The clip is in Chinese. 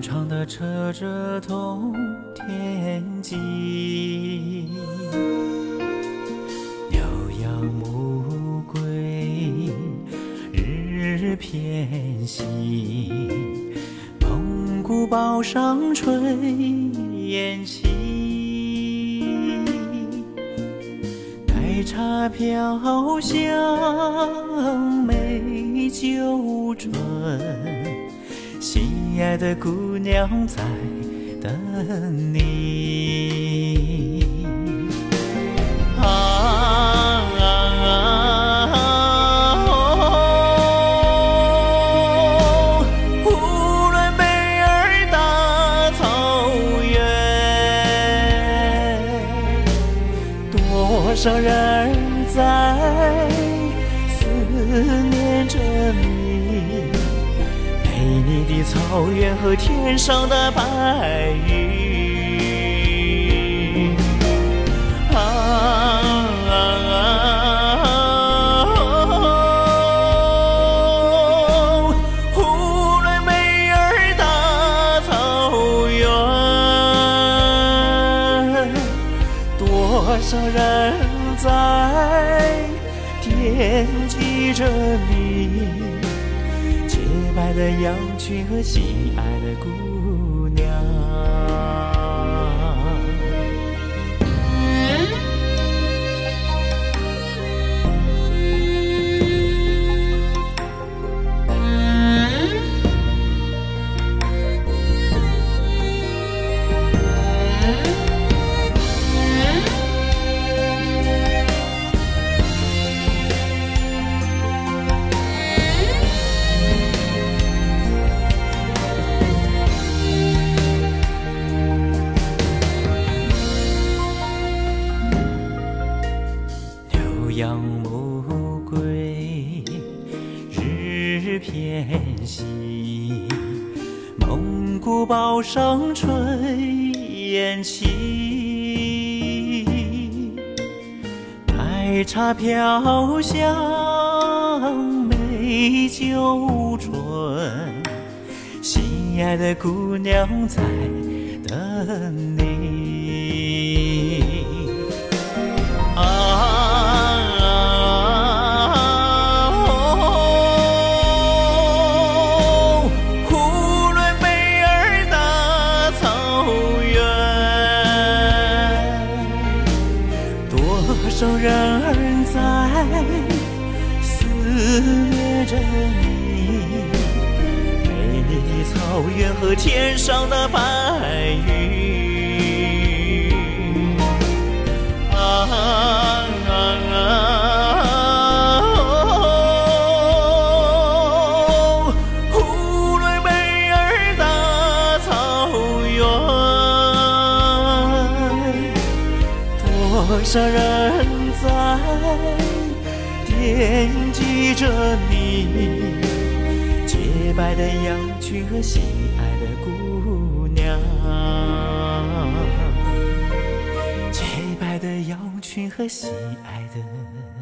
长的扯着通天际，牛羊牧归日偏西，蒙古包上炊烟起，奶茶飘香美酒醇。心爱的姑娘在等你。啊啊啊！呼伦贝尔大草原，多少人草原和天上的白云，啊啊啊！呼伦贝尔大草原，多少人在惦记着你。洁白的羊群和心爱的姑牛羊牧归日偏西，蒙古包上炊烟起，奶茶飘香美酒醇，心爱的姑娘在等你。有人儿在思念着你。美丽的草原和天上的白云。多少人在惦记着你。洁白的羊群和心爱的姑娘。洁白的羊群和心爱的。